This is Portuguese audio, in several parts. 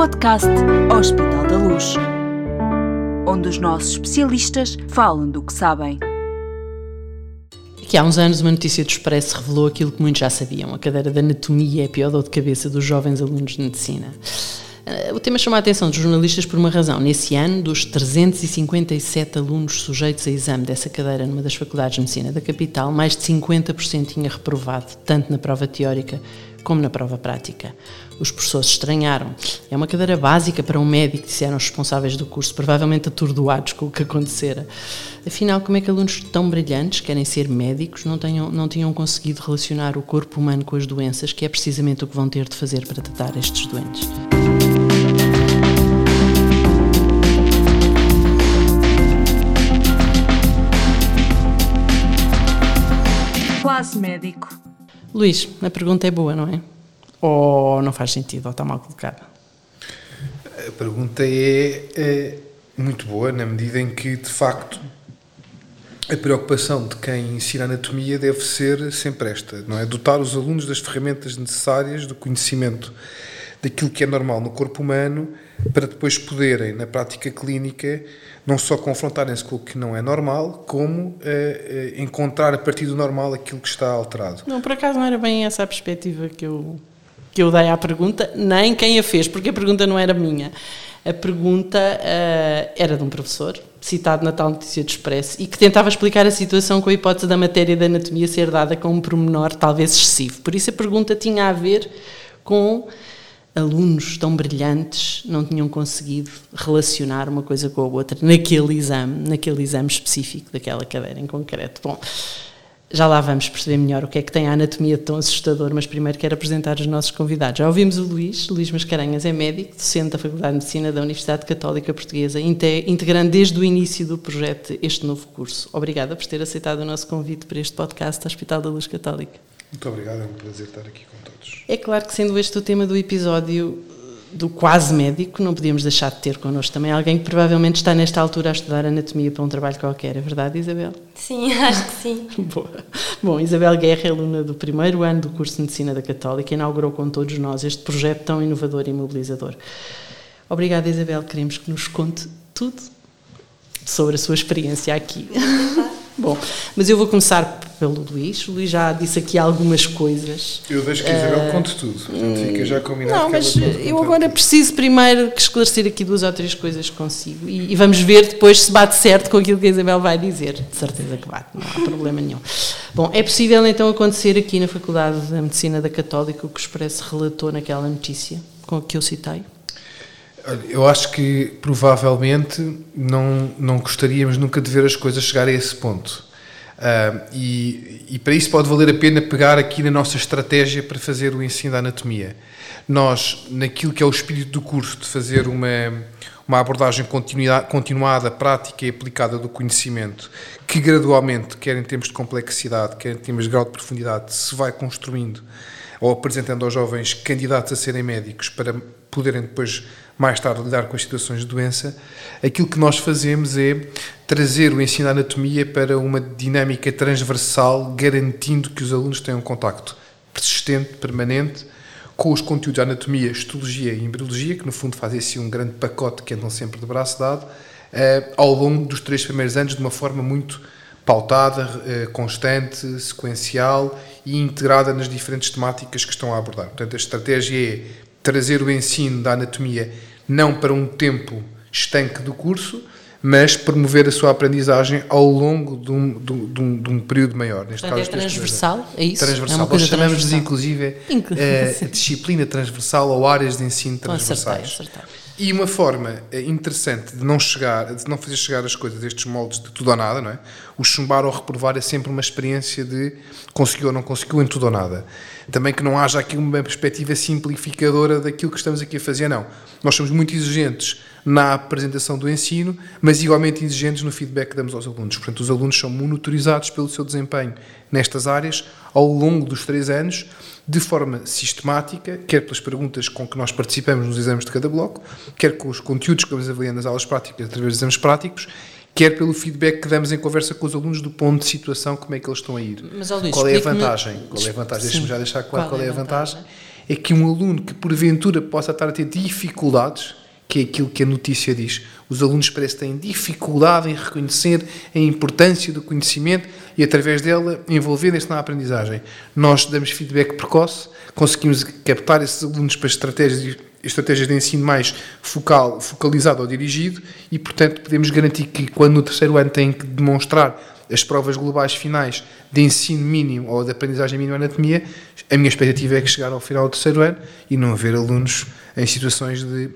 podcast Hospital da Luz, onde os nossos especialistas falam do que sabem. Que há uns anos uma notícia do Expresso revelou aquilo que muitos já sabiam: a cadeira de anatomia é a pior dor de cabeça dos jovens alunos de medicina. Eh, o tema chamou a atenção dos jornalistas por uma razão. Nesse ano, dos 357 alunos sujeitos a exame dessa cadeira numa das faculdades de medicina da capital, mais de 50% tinha reprovado, tanto na prova teórica como na prova prática. Os professores estranharam. É uma cadeira básica para um médico, disseram os responsáveis do curso, provavelmente atordoados com o que acontecera. Afinal, como é que alunos tão brilhantes, querem ser médicos, não, tenham, não tinham conseguido relacionar o corpo humano com as doenças, que é precisamente o que vão ter de fazer para tratar estes doentes? Classe médico. Luís, a pergunta é boa, não é? Ou não faz sentido, ou está mal colocada? A pergunta é, é muito boa, na medida em que, de facto, a preocupação de quem ensina anatomia deve ser sempre esta, não é? Dotar os alunos das ferramentas necessárias, do conhecimento daquilo que é normal no corpo humano, para depois poderem, na prática clínica, não só confrontarem-se com o que não é normal, como uh, uh, encontrar a partir do normal aquilo que está alterado. Não, por acaso não era bem essa a perspectiva que eu, que eu dei à pergunta, nem quem a fez, porque a pergunta não era minha. A pergunta uh, era de um professor, citado na tal notícia de Expresso, e que tentava explicar a situação com a hipótese da matéria da anatomia ser dada com um pormenor talvez excessivo. Por isso a pergunta tinha a ver com alunos tão brilhantes não tinham conseguido relacionar uma coisa com a outra naquele exame, naquele exame específico daquela cadeira em concreto. Bom, já lá vamos perceber melhor o que é que tem a anatomia tão assustador, mas primeiro quero apresentar os nossos convidados. Já ouvimos o Luís, Luís Mascarenhas é médico, docente da Faculdade de Medicina da Universidade Católica Portuguesa, integrando desde o início do projeto este novo curso. Obrigada por ter aceitado o nosso convite para este podcast Hospital da Luz Católica. Muito obrigado, é um prazer estar aqui com todos. É claro que, sendo este o tema do episódio do quase médico, não podíamos deixar de ter connosco também alguém que provavelmente está nesta altura a estudar anatomia para um trabalho qualquer, é verdade, Isabel? Sim, acho que sim. Boa. Bom, Isabel Guerra é aluna do primeiro ano do curso de Medicina da Católica e inaugurou com todos nós este projeto tão inovador e mobilizador. Obrigada, Isabel. Queremos que nos conte tudo sobre a sua experiência aqui. Bom, mas eu vou começar pelo Luís. O Luís já disse aqui algumas coisas. Eu deixo que a Isabel uh, conte tudo, portanto fica já combinado. Não, mas eu agora tudo. preciso primeiro esclarecer aqui duas ou três coisas consigo e, e, vamos ver depois se bate certo com aquilo que a Isabel vai dizer. De certeza que bate, não há problema nenhum. Bom, é possível então acontecer aqui na Faculdade de Medicina da Católica o que o Expresso relatou naquela notícia com a que eu citei? Eu acho que provavelmente não, não gostaríamos nunca de ver as coisas chegar a esse ponto. Uh, e, e, para isso pode valer a pena pegar aqui na nossa estratégia para fazer o ensino da anatomia. Nós, naquilo que é o espírito do curso, de fazer uma, uma abordagem continuada, prática e aplicada do conhecimento, que gradualmente, quer em termos de complexidade, quer em termos de grau de profundidade, se vai construindo ou apresentando aos jovens candidatos a serem médicos para poderem depois mais tarde lidar com as situações de doença, aquilo que nós fazemos é trazer o ensino de anatomia para uma dinâmica transversal, garantindo que os alunos tenham contacto persistente, permanente, com os conteúdos de anatomia, histologia e embriologia, que no fundo fazem assim um grande pacote que andam sempre de braço dado, eh, ao longo dos três primeiros anos, de uma forma muito pautada, eh, constante, sequencial e integrada nas diferentes temáticas que estão a abordar. Portanto, a estratégia é trazer o ensino da anatomia não para um tempo estanque do curso, mas promover a sua aprendizagem ao longo de um, de um, de um período maior. Neste Portanto, caso, é transversal, é isso? Transversal. É Nós chamamos, inclusive, a, a disciplina transversal ou áreas de ensino transversais. Acertei, acertei. E uma forma eh, interessante de não chegar, de não fazer chegar as coisas destes moldes de tudo ou nada, não é? O chumbar ou reprovar é sempre uma experiência de conseguiu ou não conseguiu em tudo ou nada. Também que não haja aqui uma perspectiva simplificadora daquilo que estamos aqui a fazer, não. Nós somos muito exigentes na apresentação do ensino, mas igualmente exigentes no feedback que damos aos alunos. Portanto, os alunos são monitorizados pelo seu desempenho nestas áreas ao longo dos três anos de forma sistemática, quer pelas perguntas com que nós participamos nos exames de cada bloco, quer com os conteúdos que vamos avaliando nas aulas práticas através de exames práticos, quer pelo feedback que damos em conversa com os alunos do ponto de situação, como é que eles estão a ir. Mas, Luís, qual é a vantagem? Qual é a vantagem? Deixa-me já deixar claro qual, qual é a vantagem. vantagem é que um aluno que porventura possa estar a ter dificuldades, que é aquilo que a notícia diz, os alunos parece que têm dificuldade em reconhecer a importância do conhecimento e, através dela, envolverem-se na aprendizagem. Nós damos feedback precoce, conseguimos captar esses alunos para estratégias, estratégias de ensino mais focal, focalizado ou dirigido e, portanto, podemos garantir que, quando no terceiro ano têm que demonstrar as provas globais finais de ensino mínimo ou de aprendizagem mínima de anatomia, a minha expectativa é que chegar ao final do terceiro ano e não haver alunos em situações de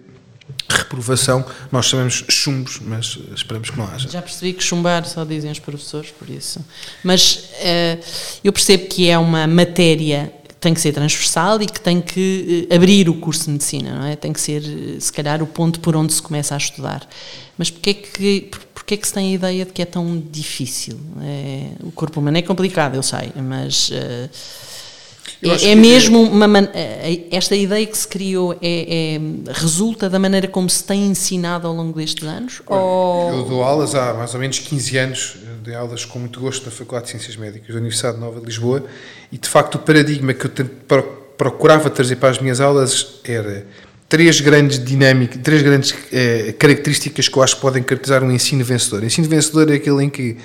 reprovação, nós chamamos chumbos, mas esperamos que não haja. Já percebi que chumbar só dizem os professores, por isso. Mas uh, eu percebo que é uma matéria que tem que ser transversal e que tem que uh, abrir o curso de medicina, não é? Tem que ser, uh, se calhar, o ponto por onde se começa a estudar. Mas porquê é que, porquê é que se tem a ideia de que é tão difícil? É, o corpo humano é complicado, eu sei, mas é, é mesmo uma man... É, esta ideia que se criou é, é, resulta da maneira como se tem ensinado ao longo destes anos? ou... Eu dou aulas há mais ou menos 15 anos, dei aulas com muito gosto na Faculdade de Ciências Médicas da Universidade Nova de Lisboa e de facto o paradigma que eu procurava trazer para as minhas aulas era três grandes dinâmicas, três grandes eh, características que eu acho que podem caracterizar um ensino vencedor. O ensino vencedor é aquele em que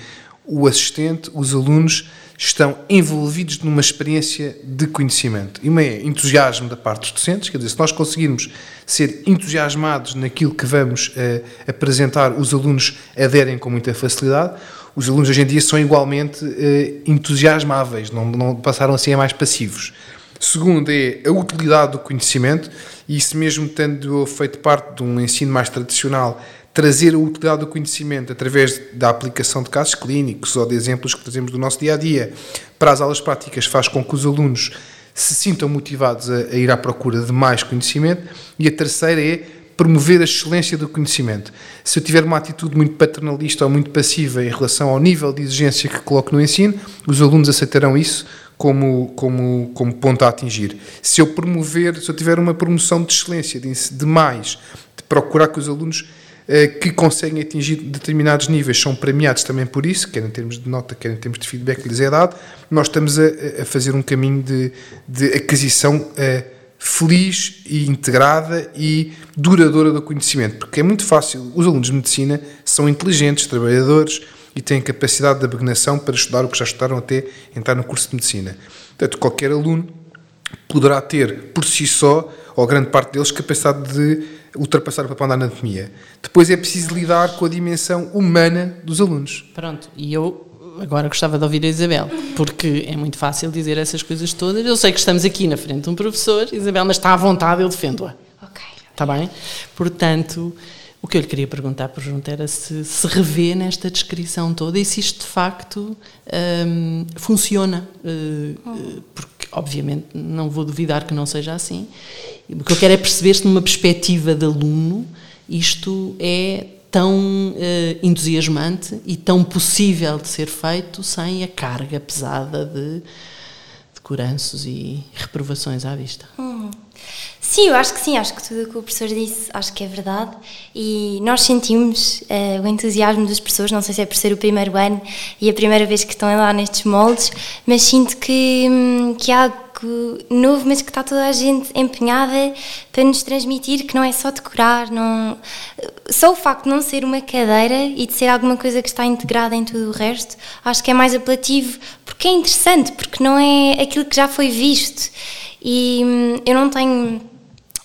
o assistente, os alunos estão envolvidos numa experiência de conhecimento. E uma é entusiasmo da parte dos docentes, quer dizer, se nós conseguirmos ser entusiasmados naquilo que vamos uh, apresentar, os alunos aderem com muita facilidade. Os alunos hoje em dia são igualmente uh, entusiasmáveis, não, não passaram a mais passivos. Segundo é a utilidade do conhecimento, e isso mesmo tendo feito parte de um ensino mais tradicional, trazer a utilidade do conhecimento através da aplicação de casos clínicos ou de exemplos que trazemos do nosso dia a dia para as aulas práticas faz com que os alunos se sintam motivados a, a ir à procura de mais conhecimento. E a terceira é promover a excelência do conhecimento. Se eu tiver uma atitude muito paternalista ou muito passiva em relação ao nível de exigência que coloco no ensino, os alunos aceitarão isso como, como, como ponto a atingir. Se eu promover, se eu tiver uma promoção de excelência, de, de mais, de procurar que os alunos que conseguem atingir determinados níveis. São premiados também por isso, quer em termos de nota, quer em termos de feedback que lhes é dado, nós estamos a, a fazer um caminho de, de aquisição uh, feliz e integrada e duradoura do conhecimento, porque é muito fácil, os alunos de medicina são inteligentes, trabalhadores e têm capacidade de abnegação para estudar o que já estudaram até entrar no curso de medicina. Portanto, qualquer aluno poderá ter por si só, ou grande parte deles, capacidade de ultrapassar o papel da anatomia. Depois é preciso lidar com a dimensão humana dos alunos. Pronto, e eu agora gostava de ouvir a Isabel, porque é muito fácil dizer essas coisas todas. Eu sei que estamos aqui na frente de um professor, Isabel, mas está à vontade, eu defendo-a. Ok. Está bem? Portanto, o que eu lhe queria perguntar, por junto, era se se revê nesta descrição toda e se isto de facto um, funciona. Uh, uh, porque obviamente não vou duvidar que não seja assim. O que eu quero é perceber se numa perspectiva de aluno isto é tão uh, entusiasmante e tão possível de ser feito sem a carga pesada de, de e reprovações à vista. Hum. Sim, eu acho que sim, acho que tudo o que o professor disse, acho que é verdade. E nós sentimos uh, o entusiasmo das pessoas, não sei se é por ser o primeiro ano e a primeira vez que estão lá nestes moldes, mas sinto que, hum, que há algo novo, mas que está toda a gente empenhada para nos transmitir que não é só decorar, não... só o facto de não ser uma cadeira e de ser alguma coisa que está integrada em tudo o resto, acho que é mais apelativo, porque é interessante, porque não é aquilo que já foi visto. E hum, eu não tenho,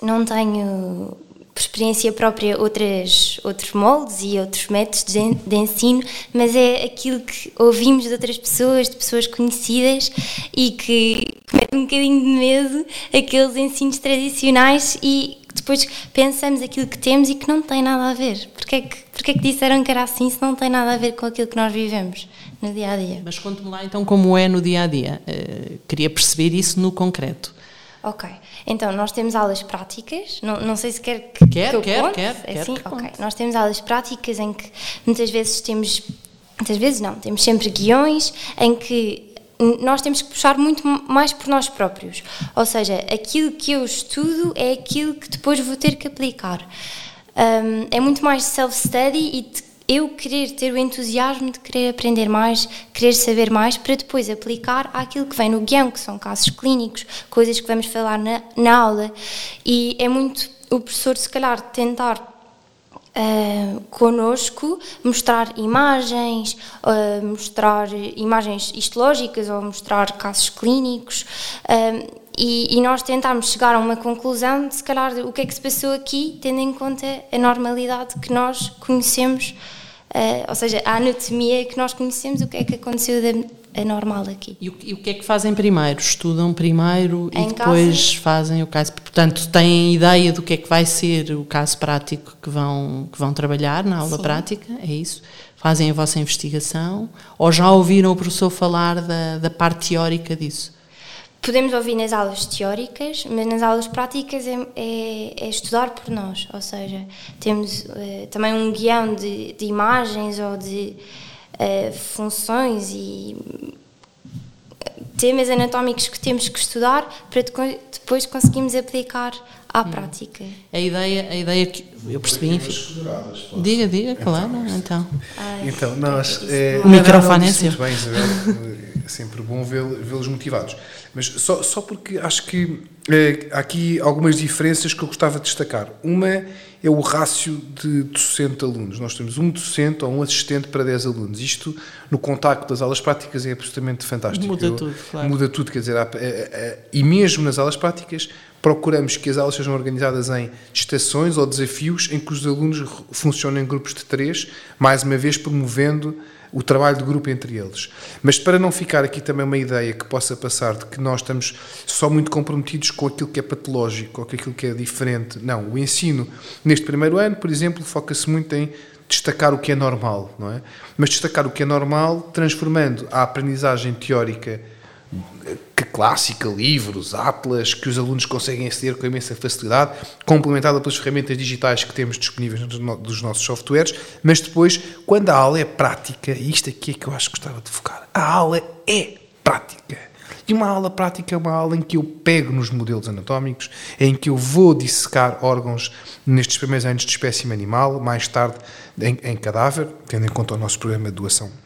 não tenho por experiência própria outras, outros moldes e outros métodos de, de, ensino, mas é aquilo que ouvimos de outras pessoas, de pessoas conhecidas e que mete um bocadinho de medo aqueles ensinos tradicionais e depois pensamos aquilo que temos e que não tem nada a ver. Porquê é que, porquê é que disseram que era assim se não tem nada a ver com aquilo que nós vivemos no dia a dia? Mas conte-me lá então como é no dia a dia. Uh, queria perceber isso no concreto. Ok, então nós temos aulas práticas, não, não sei se quer que, quer, que eu quer, conte. quer, quer assim? que ok, conte. nós temos aulas práticas em que muitas vezes temos, muitas vezes não, temos sempre guiões em que nós temos que puxar muito mais por nós próprios. Ou seja, aquilo que eu estudo é aquilo que depois vou ter que aplicar. Um, é muito mais self-study e, eu querer ter o entusiasmo de querer aprender mais, querer saber mais, para depois aplicar aquilo que vem no guião, que são casos clínicos, coisas que vamos falar na, na aula. E é muito o professor, se calhar, tentar uh, connosco, mostrar imagens, uh, mostrar imagens histológicas ou mostrar casos clínicos. Uh, e, e, nós tentámos chegar a uma conclusão de, se calhar, o que é que se passou aqui, tendo em conta a normalidade que nós conhecemos, uh, ou seja, a anatomia que nós conhecemos, o que é que aconteceu de anormal aqui. E o, e o que é que fazem primeiro? Estudam primeiro em e depois casa? fazem o caso. Portanto, têm ideia do que é que vai ser o caso prático que vão, que vão trabalhar na aula Sim. prática, é isso? Fazem a vossa investigação ou já ouviram o professor falar da, da parte teórica disso? Podemos ouvir nas aulas teóricas, mas nas aulas práticas é, é, é estudar por nós, ou seja, temos uh, também um guião de, de imagens ou de uh, funções e temas anatómicos que temos que estudar para depois conseguirmos aplicar à hum. prática. A ideia, a ideia que eu percebi, enfim. Diga, diga, claro, então. Então, nós. É, o microfone é seu. Bem, Isabel, é sempre bom vê-los motivados. Mas só, só porque acho que é, há aqui algumas diferenças que eu gostava de destacar. Uma é o rácio de docente-alunos. Nós temos um docente ou um assistente para 10 alunos. Isto, no contacto das aulas práticas, é absolutamente fantástico. Muda eu, tudo, claro. Muda tudo, quer dizer, há, é, é, e mesmo nas aulas práticas, procuramos que as aulas sejam organizadas em estações ou desafios em que os alunos funcionem em grupos de três, mais uma vez promovendo o trabalho de grupo entre eles. Mas para não ficar aqui também uma ideia que possa passar de que nós estamos só muito comprometidos com aquilo que é patológico ou com aquilo que é diferente. Não, o ensino neste primeiro ano, por exemplo, foca-se muito em destacar o que é normal, não é? Mas destacar o que é normal transformando a aprendizagem teórica que clássica, livros, atlas, que os alunos conseguem aceder com imensa facilidade, complementada pelas ferramentas digitais que temos disponíveis dos nossos softwares, mas depois, quando a aula é prática, e isto aqui é que eu acho que gostava de focar, a aula é prática. E uma aula prática é uma aula em que eu pego nos modelos anatómicos, em que eu vou dissecar órgãos nestes primeiros anos de espécime animal, mais tarde em, em cadáver, tendo em conta o nosso programa de doação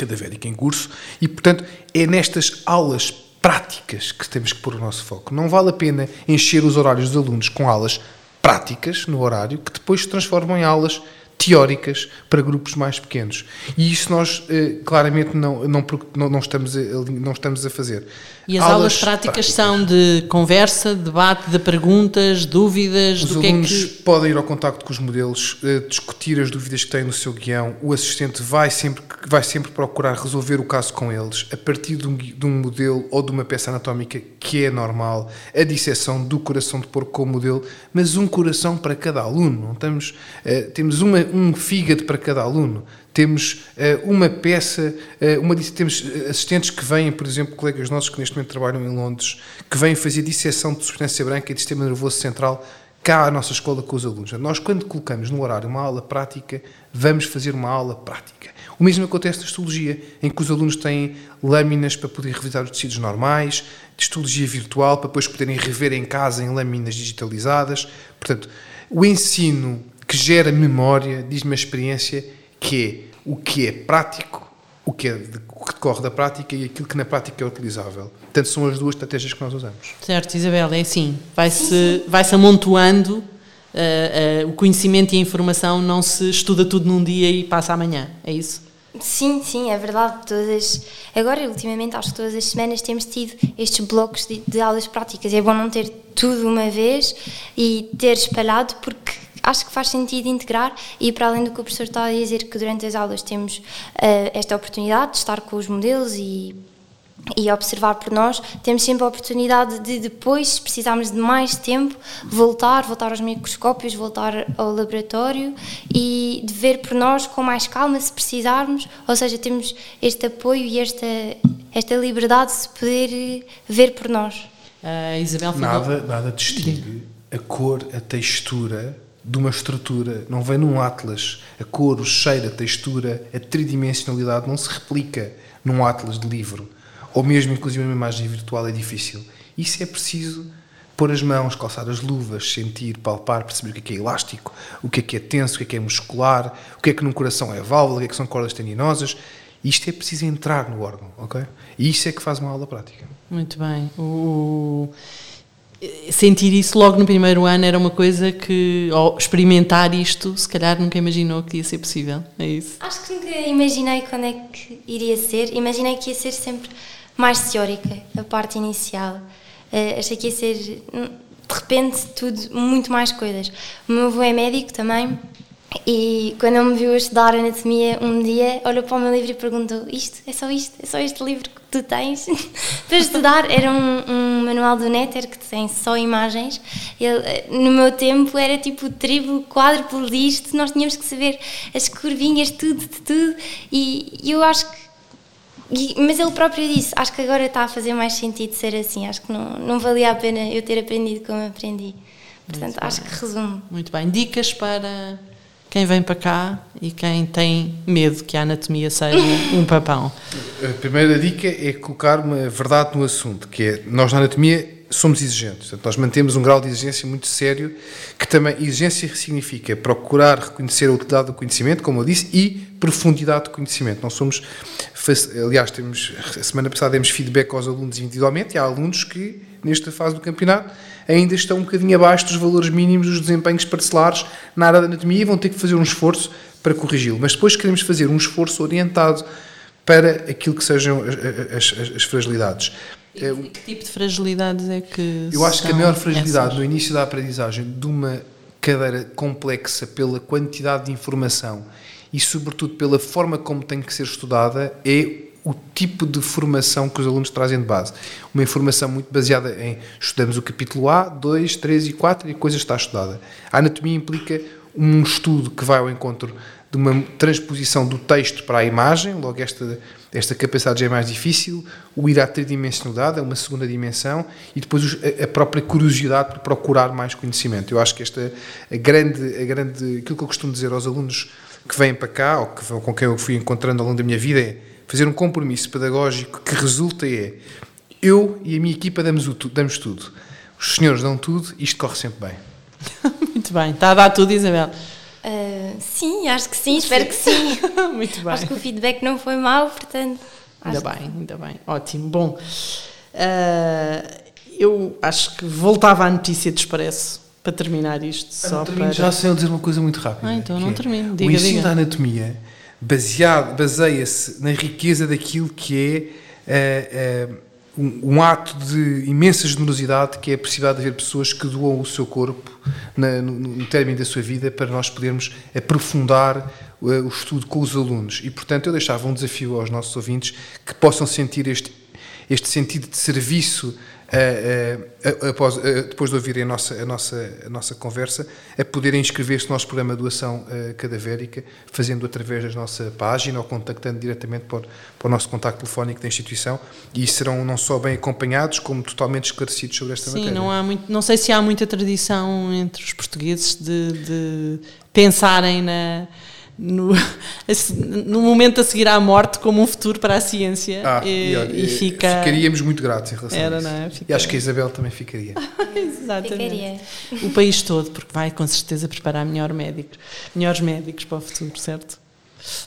cadavérica em curso, e portanto é nestas aulas práticas que temos que pôr o nosso foco. Não vale a pena encher os horários dos alunos com aulas práticas no horário que depois se transformam em aulas teóricas para grupos mais pequenos. E isso nós eh, claramente não, não, não, estamos a, não estamos a fazer. E as aulas, aulas práticas, práticas, são de conversa, debate, de perguntas, dúvidas? Os do alunos que é que... podem ir ao contacto com os modelos, eh, discutir as dúvidas que têm no seu guião. O assistente vai sempre, vai sempre procurar resolver o caso com eles a partir de um, de um modelo ou de uma peça anatómica que é normal, a disseção do coração de porco com o modelo, mas um coração para cada aluno. Não estamos, uh, temos uma, um fígado para cada aluno. Temos uh, uma peça, uh, uma, temos assistentes que vêm, por exemplo, colegas nossos que neste momento trabalham em Londres, que vêm fazer disseção de substância branca e de sistema nervoso central cá à nossa escola com os alunos. Nós, quando colocamos no horário uma aula prática, vamos fazer uma aula prática. O mesmo acontece na histologia, em que os alunos têm lâminas para poder revisar os tecidos normais, de histologia virtual, para depois poderem rever em casa em lâminas digitalizadas. Portanto, o ensino que gera memória, diz-me a experiência, que é o que é prático, o que, é de, o que decorre da prática e aquilo que na prática é utilizável. Portanto, são as duas estratégias que nós usamos. Certo, Isabel, é assim, vai-se vai -se amontoando uh, uh, o conhecimento e a informação, não se estuda tudo num dia e passa amanhã, é isso? Sim, sim, é verdade. Todas, agora, ultimamente, acho que todas as semanas temos tido estes blocos de, de aulas práticas. É bom não ter tudo uma vez e ter espalhado, porque acho que faz sentido integrar e para além do que o professor está a dizer que durante as aulas temos uh, esta oportunidade de estar com os modelos e e observar por nós, temos sempre a oportunidade de depois, se precisarmos de mais tempo, voltar, voltar aos microscópios, voltar ao laboratório e de ver por nós com mais calma se precisarmos, ou seja, temos este apoio e esta, esta liberdade de se poder ver por nós. Uh, Isabel nada, nada distingue a cor, a textura de uma estrutura, não vem num atlas. A cor, o cheiro, a textura, a tridimensionalidade não se replica num atlas de livro. Ou mesmo, inclusive, uma imagem virtual é difícil. Isso é preciso pôr as mãos, calçar as luvas, sentir, palpar, perceber o que é que é elástico, o que é que é tenso, o que é que é muscular, o que é que num coração é válvula, o que é que são cordas tendinosas. Isto é preciso entrar no órgão, ok? E isso é que faz uma aula prática. Muito bem. O... Sentir isso logo no primeiro ano era uma coisa que, ou experimentar isto, se calhar nunca imaginou que ia ser possível. É isso? Acho que nunca imaginei quando é que iria ser. Imaginei que ia ser sempre mais teórica, a parte inicial. Uh, achei que ia ser, hum, de repente, tudo, muito mais coisas. O meu avô é médico também e quando ele me viu a estudar anatomia um dia, olhou para o meu livro e perguntou: Isto? É só isto? É só este livro que tu tens? para estudar? Era um, um, manual do Netter que tem só imagens. Ele, eh, no meu tempo era tipo triplo, quádruplo disto, nós tínhamos que saber as curvinhas, tudo, de tudo. E eu acho que mas ele próprio disse: Acho que agora está a fazer mais sentido ser assim. Acho que não, não valia a pena eu ter aprendido como aprendi. Portanto, Muito acho bem. que resume. Muito bem. Dicas para quem vem para cá e quem tem medo que a anatomia seja um papão? A primeira dica é colocar uma verdade no assunto, que é nós na anatomia somos exigentes. Portanto, nós mantemos um grau de exigência muito sério, que também exigência significa procurar reconhecer a utilidade do conhecimento, como eu disse, e profundidade do conhecimento. Nós somos, aliás, temos, a semana passada demos feedback aos alunos individualmente, e há alunos que, nesta fase do campeonato, ainda estão um bocadinho abaixo dos valores mínimos dos desempenhos parcelares na área da anatomia e vão ter que fazer um esforço para corrigi-lo. Mas depois queremos fazer um esforço orientado para aquilo que sejam as, as, as fragilidades. E que tipo de fragilidades é que. Eu acho que a maior fragilidade essas? no início da aprendizagem de uma cadeira complexa pela quantidade de informação e, sobretudo, pela forma como tem que ser estudada é o tipo de formação que os alunos trazem de base. Uma informação muito baseada em estudamos o capítulo A, 2, 3 e 4 e a coisa está estudada. A anatomia implica um estudo que vai ao encontro de uma transposição do texto para a imagem, logo esta, esta capacidade já é mais difícil, o ir à tridimensionalidade é uma segunda dimensão e depois a própria curiosidade por procurar mais conhecimento. Eu acho que esta a grande, a grande, aquilo que eu costumo dizer aos alunos que vêm para cá, ou, que, com quem eu fui encontrando ao longo da minha vida, é fazer um compromisso pedagógico que resulta é eu e a minha equipa damos, o, damos tudo. Os senhores dão tudo e isto corre sempre bem. Muito bem, está a dar tudo, Isabel. Uh, sim, acho que sim, espero que sim. Muito bem. Acho que o feedback não foi mau, portanto. Ainda bem, que... ainda bem. Ótimo. Bom, uh, eu acho que voltava à notícia de Expresso para terminar isto. Só para... Já sei dizer uma coisa muito rápida. Ah, então não é termino. Diga, o ensino diga. da anatomia baseia-se na riqueza daquilo que é uh, uh, um, um, ato de imensa generosidade, que é a possibilidade de haver pessoas que doam o seu corpo na, no, no término da sua vida para nós podermos aprofundar uh, o estudo com os alunos. E, portanto, eu deixava um desafio aos nossos ouvintes que possam sentir este, este sentido de serviço após, depois de ouvirem a nossa, a nossa, a nossa conversa, a poderem inscrever-se no nosso programa de doação cadavérica, fazendo através da nossa página ou contactando diretamente para, para o nosso contacto telefónico da instituição e serão não só bem acompanhados, como totalmente esclarecidos sobre esta Sim, matéria. Não, há muito, não sei se há muita tradição entre os portugueses de, de pensarem na no, no momento a seguir à morte como um futuro para a ciência ah, e, e, e, fica ficaríamos muito gratos em relação Era, a isso. Não é? E acho que a Isabel também ficaria. Exatamente. Ficaria. O país todo, porque vai com certeza preparar melhor médicos, melhores médicos para o futuro, certo?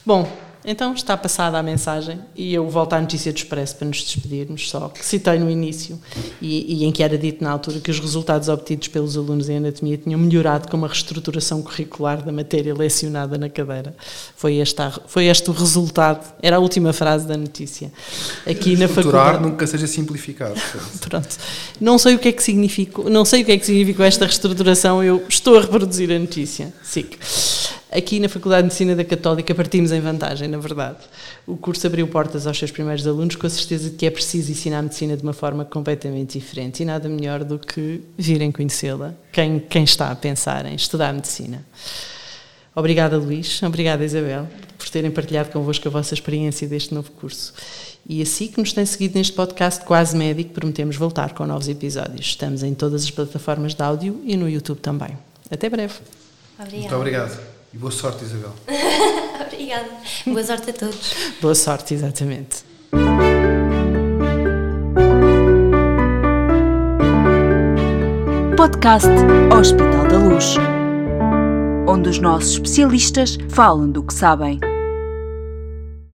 Bom, então está passada a mensagem e eu volto à notícia do Expresso para nos despedirmos, só que citei no início e, e, em que era dito na altura que os resultados obtidos pelos alunos em anatomia tinham melhorado com uma reestruturação curricular da matéria lecionada na cadeira. Foi este, foi este o resultado, era a última frase da notícia. Aqui na faculdade. nunca seja simplificado. Pronto. Não sei o que é que significou, não sei o que é que significou esta reestruturação, eu estou a reproduzir a notícia. SIC. Aqui na Faculdade de Medicina da Católica partimos em vantagem, na verdade. O curso abriu portas aos seus primeiros alunos com a certeza de que é preciso ensinar a medicina de uma forma completamente diferente e nada melhor do que virem conhecê-la, quem, quem está a pensar em estudar medicina. Obrigada, Luís. Obrigada, Isabel, por terem partilhado convosco a vossa experiência deste novo curso. E assim que nos tem seguido neste podcast Quase Médico, prometemos voltar com novos episódios. Estamos em todas as plataformas de áudio e no YouTube também. Até breve. Obrigada. Muito obrigado. E boa sorte, Isabel. Obrigada. Boa sorte a todos. boa sorte, exatamente. podcast Hospital da Luz, onde os nossos especialistas falam do que sabem.